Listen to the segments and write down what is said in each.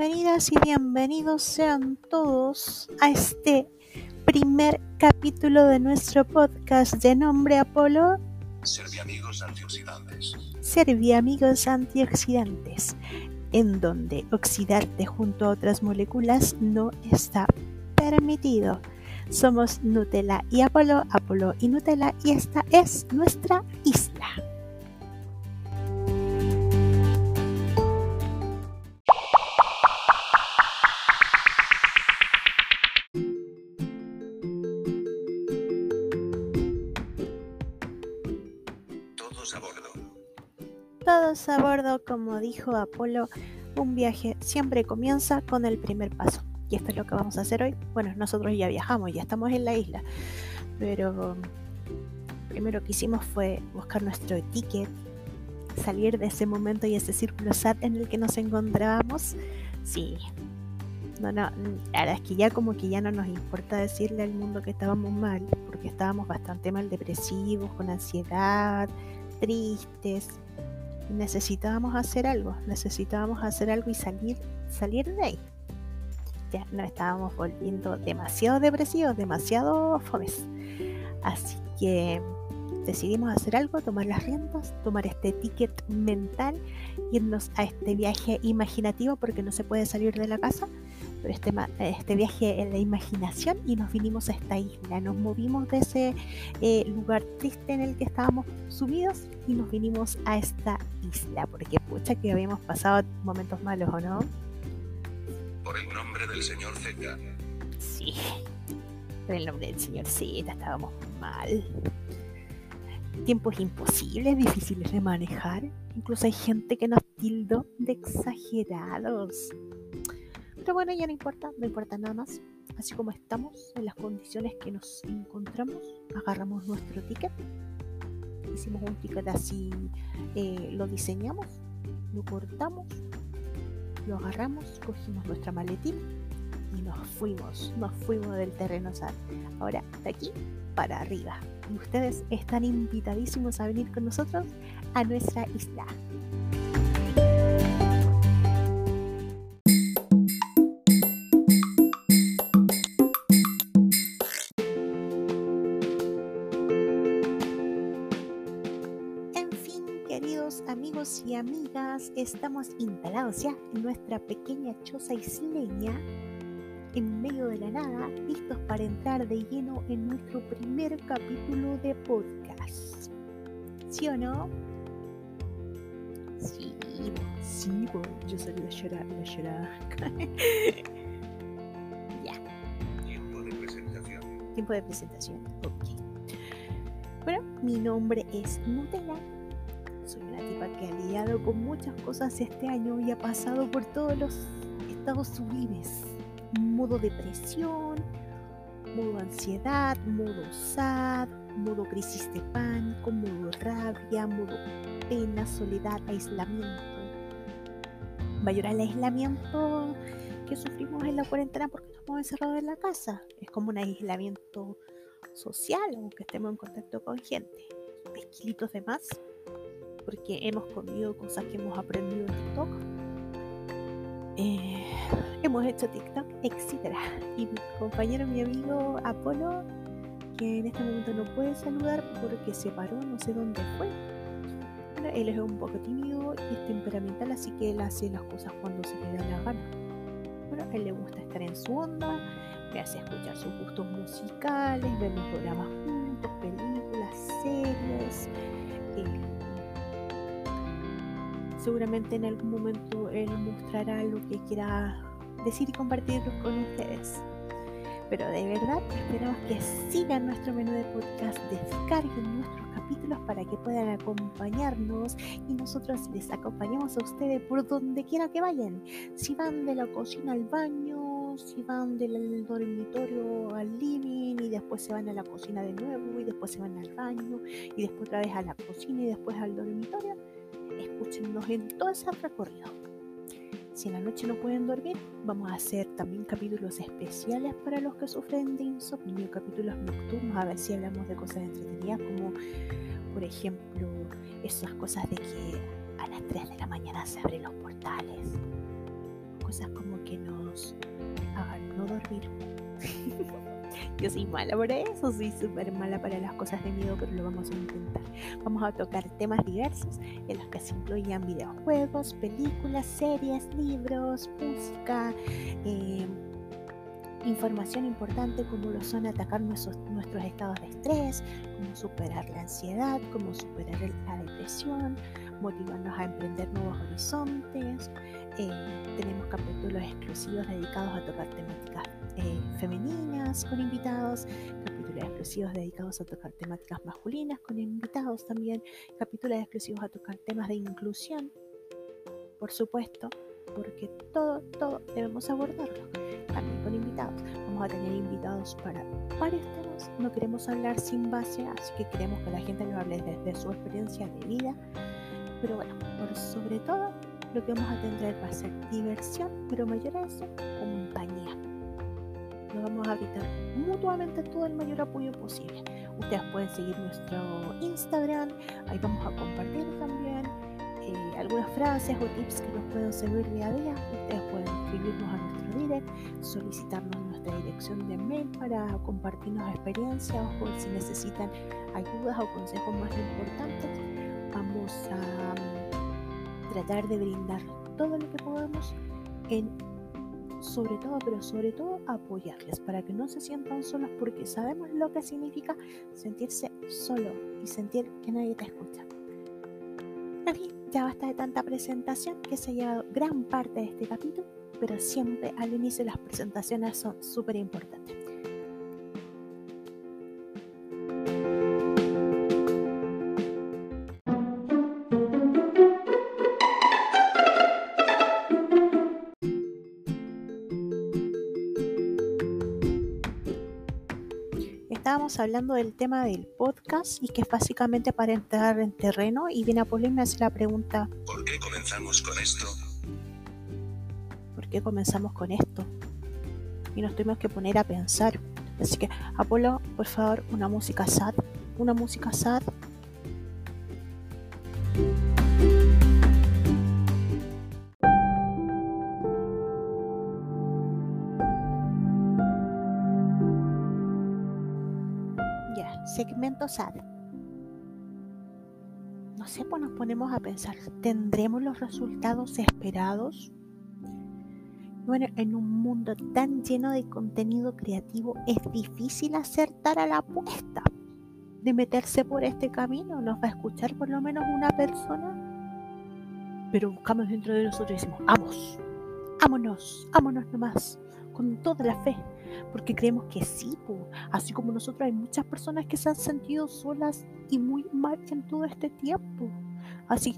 Bienvenidas y bienvenidos sean todos a este primer capítulo de nuestro podcast de nombre Apolo. Serviamigos antioxidantes. Serviamigos antioxidantes, en donde oxidarte junto a otras moléculas no está permitido. Somos Nutella y Apolo, Apolo y Nutella, y esta es nuestra isla. A bordo, como dijo Apolo, un viaje siempre comienza con el primer paso. Y esto es lo que vamos a hacer hoy. Bueno, nosotros ya viajamos, ya estamos en la isla. Pero primero que hicimos fue buscar nuestro ticket, salir de ese momento y ese círculo sad en el que nos encontrábamos. Sí. No, no, la verdad es que ya como que ya no nos importa decirle al mundo que estábamos mal, porque estábamos bastante mal depresivos, con ansiedad, tristes. Necesitábamos hacer algo, necesitábamos hacer algo y salir, salir de ahí. Ya nos estábamos volviendo demasiado depresivos, demasiado fomes. Así que decidimos hacer algo, tomar las riendas, tomar este ticket mental, irnos a este viaje imaginativo porque no se puede salir de la casa, pero este, este viaje en la imaginación y nos vinimos a esta isla, nos movimos de ese eh, lugar triste en el que estábamos subidos y nos vinimos a esta isla, porque pucha que habíamos pasado momentos malos, ¿o no? Por el nombre del señor Z. Sí, por el nombre del señor Z estábamos mal. Tiempos imposibles, difíciles de manejar. Incluso hay gente que nos tildó de exagerados. Pero bueno, ya no importa, no importa nada más. Así como estamos, en las condiciones que nos encontramos, agarramos nuestro ticket. Hicimos un ticket así, eh, lo diseñamos, lo cortamos, lo agarramos, cogimos nuestra maletina y nos fuimos, nos fuimos del terreno sad. Ahora, de aquí para arriba. Y ustedes están invitadísimos a venir con nosotros a nuestra isla. Queridos amigos y amigas, estamos instalados ya en nuestra pequeña choza isleña en medio de la nada, listos para entrar de lleno en nuestro primer capítulo de podcast. ¿Sí o no? Sí, sí, bo, yo soy la llora, la ya, Tiempo de presentación. tiempo de presentación. Ok. Bueno, mi nombre es Nutella. Que con muchas cosas este año y ha pasado por todos los estados sublimes. Modo depresión, modo ansiedad, modo sad, modo crisis de pánico, modo rabia, modo pena, soledad, aislamiento. Mayor al aislamiento que sufrimos en la cuarentena porque estamos encerrados en la casa. Es como un aislamiento social, aunque estemos en contacto con gente. 10 kilitos de más porque hemos comido cosas que hemos aprendido en TikTok. Eh, hemos hecho TikTok, etc. Y mi compañero, mi amigo Apolo, que en este momento no puede saludar porque se paró, no sé dónde fue. Bueno, él es un poco tímido y es temperamental, así que él hace las cosas cuando se le da la gana. Bueno, a él le gusta estar en su onda, me hace escuchar sus gustos musicales, vemos programas juntos, películas, series. eh, seguramente en algún momento él mostrará lo que quiera decir y compartir con ustedes. Pero de verdad esperamos que sigan nuestro menú de podcast, descarguen nuestros capítulos para que puedan acompañarnos y nosotros les acompañamos a ustedes por donde quiera que vayan. Si van de la cocina al baño, si van del dormitorio al living y después se van a la cocina de nuevo y después se van al baño y después otra vez a la cocina y después al dormitorio, escúchenos en todo ese recorrido. Si en la noche no pueden dormir, vamos a hacer también capítulos especiales para los que sufren de insomnio, capítulos nocturnos, a ver si hablamos de cosas entretenidas como, por ejemplo, esas cosas de que a las 3 de la mañana se abren los portales. cosas como que nos hagan no dormir. Yo soy mala para eso, soy súper mala para las cosas de miedo, pero lo vamos a intentar. Vamos a tocar temas diversos en los que se incluyan videojuegos, películas, series, libros, música, eh, información importante como lo son atacar nuestros, nuestros estados de estrés, cómo superar la ansiedad, cómo superar la depresión, motivarnos a emprender nuevos horizontes. Eh, tenemos capítulos exclusivos dedicados a tocar temáticas femeninas con invitados, capítulos exclusivos dedicados a tocar temáticas masculinas con invitados también, capítulos exclusivos a tocar temas de inclusión, por supuesto, porque todo, todo debemos abordarlo, también con invitados. Vamos a tener invitados para varios temas, no queremos hablar sin base, así que queremos que la gente lo hable desde su experiencia de vida, pero bueno, por sobre todo lo que vamos a tener va a ser diversión, pero mayor eso, compañía nos vamos a brindar mutuamente todo el mayor apoyo posible. Ustedes pueden seguir nuestro Instagram, ahí vamos a compartir también eh, algunas frases o tips que nos pueden servir día a día. Ustedes pueden escribirnos a nuestro direct, solicitarnos nuestra dirección de mail para compartirnos experiencias o si necesitan ayudas o consejos más importantes. Vamos a mm, tratar de brindar todo lo que podamos en sobre todo, pero sobre todo apoyarles para que no se sientan solos porque sabemos lo que significa sentirse solo y sentir que nadie te escucha. En fin, ya basta de tanta presentación que se ha llevado gran parte de este capítulo, pero siempre al inicio las presentaciones son súper importantes. Hablando del tema del podcast y que es básicamente para entrar en terreno y viene Apolo y me hace la pregunta ¿Por qué comenzamos con esto? ¿Por qué comenzamos con esto? Y nos tuvimos que poner a pensar. Así que, Apolo, por favor, una música sad, una música sad No sé, pues nos ponemos a pensar, ¿tendremos los resultados esperados? Bueno, en un mundo tan lleno de contenido creativo es difícil acertar a la apuesta de meterse por este camino. Nos va a escuchar por lo menos una persona, pero buscamos dentro de nosotros y decimos, vamos, vámonos, vámonos nomás, con toda la fe porque creemos que sí, así como nosotros hay muchas personas que se han sentido solas y muy mal en todo este tiempo. Así,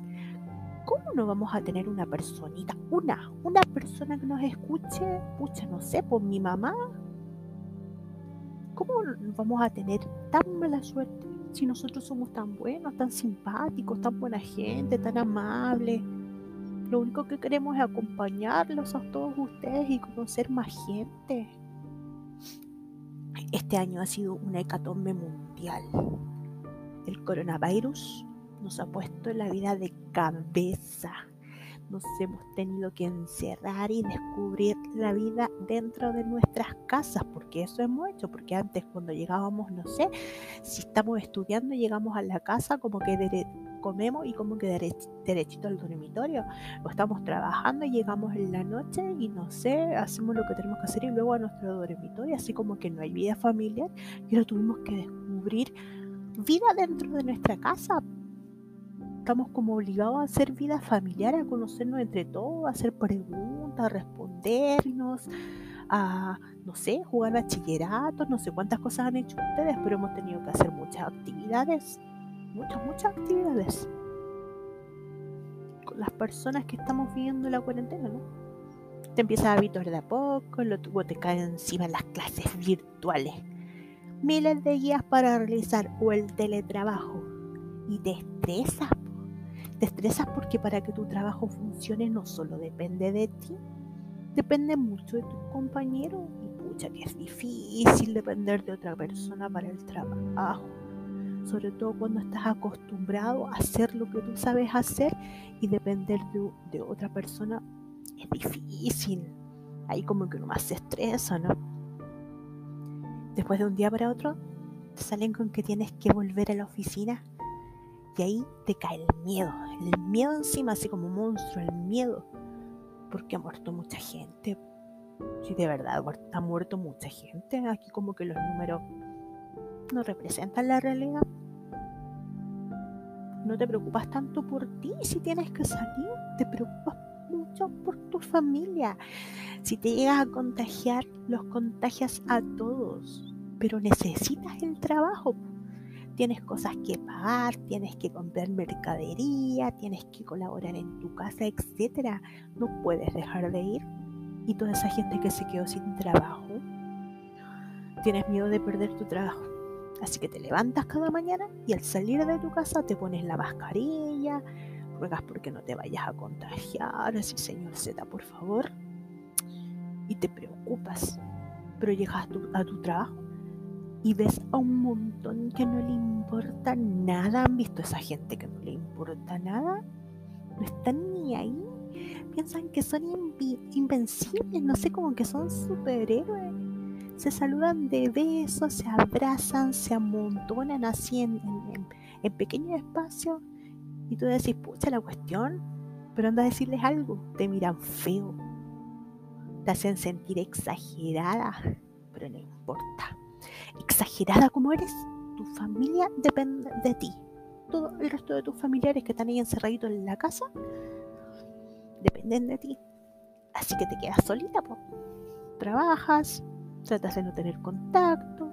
¿cómo no vamos a tener una personita, una, una persona que nos escuche? Pucha, no sé, por mi mamá. ¿Cómo vamos a tener tan mala suerte si nosotros somos tan buenos, tan simpáticos, tan buena gente, tan amables? Lo único que queremos es acompañarlos a todos ustedes y conocer más gente. Este año ha sido una hecatombe mundial. El coronavirus nos ha puesto la vida de cabeza. Nos hemos tenido que encerrar y descubrir la vida dentro de nuestras casas, porque eso hemos hecho, porque antes cuando llegábamos, no sé, si estamos estudiando, llegamos a la casa como que comemos y como que derechito al dormitorio. O estamos trabajando y llegamos en la noche y no sé, hacemos lo que tenemos que hacer y luego a nuestro dormitorio, así como que no hay vida familiar y lo tuvimos que descubrir vida dentro de nuestra casa. Estamos como obligados a hacer vida familiar, a conocernos entre todos, a hacer preguntas, a respondernos, a, no sé, jugar bachillerato, no sé cuántas cosas han hecho ustedes, pero hemos tenido que hacer muchas actividades muchas, muchas actividades. Con las personas que estamos viviendo la cuarentena, ¿no? Te empiezas a habituar de a poco, luego te caen encima las clases virtuales, miles de guías para realizar o el teletrabajo. Y te estresas. Te estresas porque para que tu trabajo funcione no solo depende de ti, depende mucho de tus compañeros. Y pucha que es difícil depender de otra persona para el trabajo sobre todo cuando estás acostumbrado a hacer lo que tú sabes hacer y depender de, otra persona es difícil. Ahí como que uno más se estresa, ¿no? Después de un día para otro, te salen con que tienes que volver a la oficina y ahí te cae el miedo, el miedo encima, así como monstruo, el miedo, porque ha muerto mucha gente. Si de verdad ha muerto mucha gente, aquí como que los números no representan la realidad. No te preocupas tanto por ti si tienes que salir, te preocupas mucho por tu familia. Si te llegas a contagiar, los contagias a todos, pero necesitas el trabajo tienes cosas que pagar, tienes que comprar mercadería, tienes que colaborar en tu casa, etc. No puedes dejar de ir. Y toda esa gente que se quedó sin trabajo, tienes miedo de perder tu trabajo. Así que te levantas cada mañana y al salir de tu casa te pones la mascarilla, ruegas porque no te vayas a contagiar, así señor Z, por favor. Y te preocupas, pero llegas a tu trabajo y ves a un montón que no le importa nada. ¿Han visto a esa gente que no le importa nada? No están ni ahí. Piensan que son invencibles, no sé, como que son superhéroes. Se saludan de besos, se abrazan, se amontonan así en, en, en pequeños espacios. Y tú decís, pucha la cuestión, pero anda a decirles algo. Te miran feo. Te hacen sentir exagerada, pero no importa exagerada como eres, tu familia depende de ti. Todo el resto de tus familiares que están ahí encerraditos en la casa dependen de ti. Así que te quedas solita, po. trabajas, tratas de no tener contacto,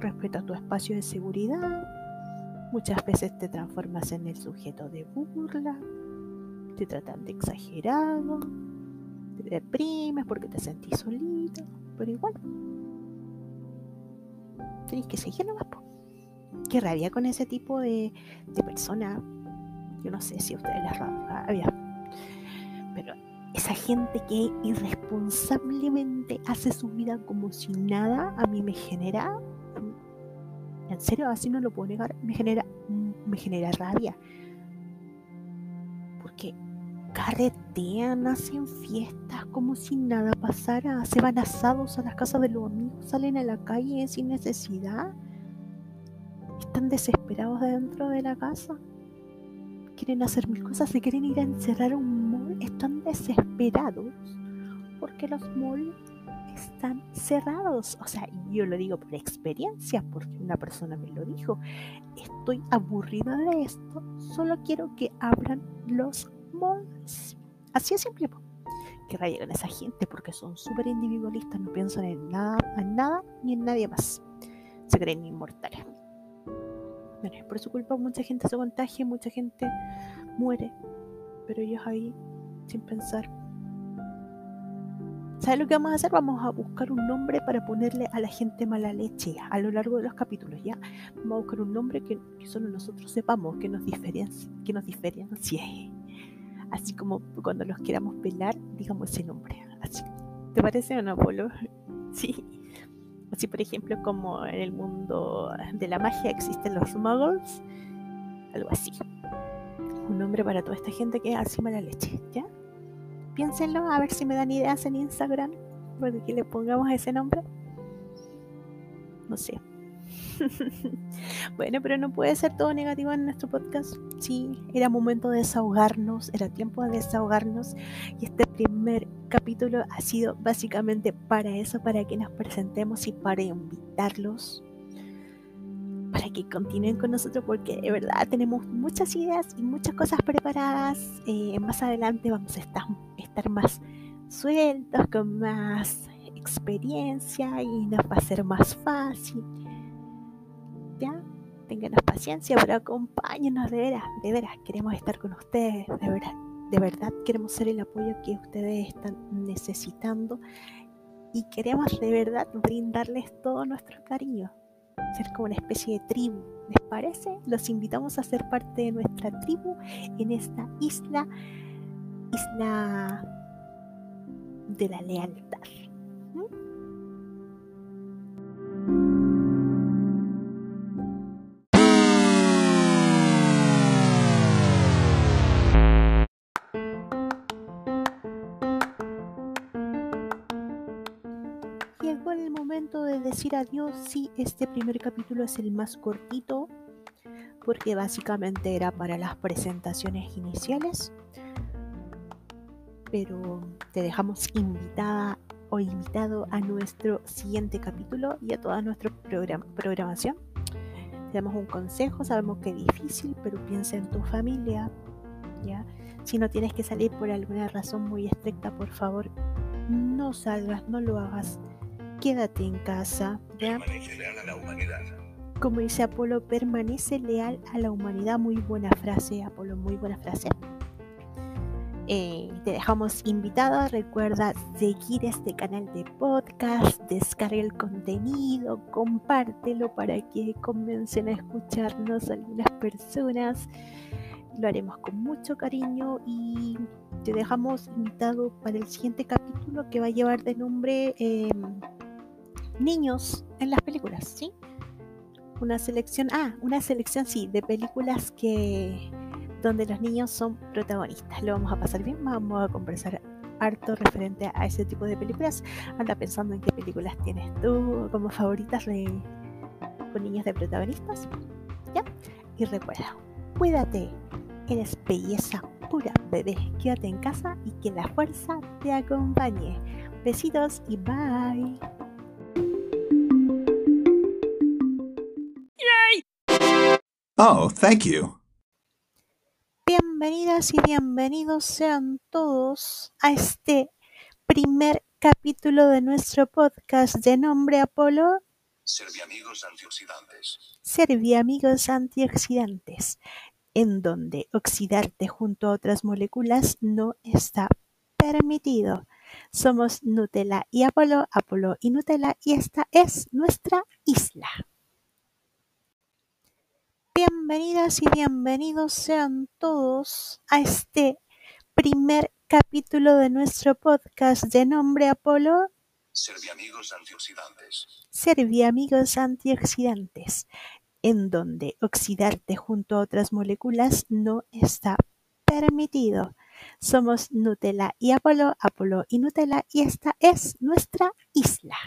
respetas tu espacio de seguridad. Muchas veces te transformas en el sujeto de burla, te tratan de exagerado, te deprimes porque te sentís solito, pero igual tenéis que seguir nomás. Qué rabia con ese tipo de, de persona. Yo no sé si a ustedes les rabia. Pero esa gente que irresponsablemente hace su vida como si nada, a mí me genera. En serio, así no lo puedo negar. Me genera, me genera rabia. Porque carretean, hacen fiestas como si nada pasara, se van asados a las casas de los amigos, salen a la calle sin necesidad, están desesperados dentro de la casa, quieren hacer mil cosas, se quieren ir a encerrar un están desesperados porque los malls están cerrados. O sea, yo lo digo por experiencia, porque una persona me lo dijo. Estoy aburrida de esto, solo quiero que abran los Así es simple. Que rayen esa gente porque son súper individualistas, no piensan en nada, en nada ni en nadie más. Se creen inmortales. Bueno, por su culpa mucha gente se contagia, mucha gente muere. Pero ellos ahí, sin pensar. ¿Sabes lo que vamos a hacer? Vamos a buscar un nombre para ponerle a la gente mala leche a lo largo de los capítulos, ¿ya? Vamos a buscar un nombre que, solo nosotros sepamos, que nos diferencie, que nos diferencie así como cuando los queramos pelar, digamos ese nombre. ¿Te parece o no, Polo? Sí. Así, por ejemplo, como en el mundo de la magia existen los muggles, algo así. Un nombre para toda esta gente que es así mala leche, ¿ya? Piénsenlo, a ver si me dan ideas en Instagram, para que le pongamos ese nombre. No sé, bueno, pero no puede ser todo negativo en nuestro podcast. Sí, era momento de desahogarnos, era tiempo de desahogarnos y este primer capítulo ha sido básicamente para eso, para que nos presentemos y para invitarlos que continúen con nosotros porque de verdad tenemos muchas ideas y muchas cosas preparadas. Eh, más adelante vamos a estar, estar más sueltos, con más experiencia y nos va a ser más fácil ya, ténganos paciencia, pero acompáñenos de veras, de veras, queremos estar con ustedes, de verdad, de verdad queremos ser el apoyo que ustedes están necesitando y queremos de verdad brindarles todo nuestro cariño, ser como una especie de tribu. ¿Les parece? Los invitamos a ser parte de nuestra tribu en esta isla, isla de la lealtad. Decir adiós, sí, este primer capítulo es el más cortito porque básicamente era para las presentaciones iniciales. Pero te dejamos invitada o invitado a nuestro siguiente capítulo y a toda nuestra programación. Te damos un consejo, sabemos que es difícil, pero piensa en tu familia, ¿ya? Si no tienes que salir por alguna razón muy estricta, por favor, no salgas, no lo hagas. Quédate en casa, ¿ya? Como dice Apolo, permanece leal a la humanidad. Muy buena frase, Apolo, muy buena frase. Eh, te dejamos invitada. Recuerda seguir este canal de podcast, descarga el contenido, compártelo para que comiencen a escucharnos algunas personas. Lo haremos con mucho cariño y te dejamos invitado para el siguiente capítulo que va a llevar de nombre em, Niños en las películas, ¿sí? Una selección, ah, una selección sí, de películas que donde los niños son protagonistas. Lo vamos a pasar bien, vamos a conversar harto referente a ese tipo de películas. Anda pensando en qué películas tienes tú como favoritas de, con niños de protagonistas. ¿Ya? Y recuerda, cuídate, eres belleza pura, bebé. Quédate en casa y que la fuerza te acompañe. Besitos y bye. Oh, thank you. Bienvenidas y bienvenidos sean todos a este primer capítulo de nuestro podcast de nombre Apolo. Serviamigos antioxidantes. Serviamigos antioxidantes, en donde oxidarte junto a otras moléculas no está permitido. Somos Nutella y Apolo, Apolo y Nutella, y esta es nuestra isla. Bienvenidas y bienvenidos sean todos a este primer capítulo de nuestro podcast de nombre Apolo. Serviamigos antioxidantes. Serviamigos antioxidantes, en donde oxidarte junto a otras moléculas no está permitido. Somos Nutella y Apolo, Apolo y Nutella, y esta es nuestra isla.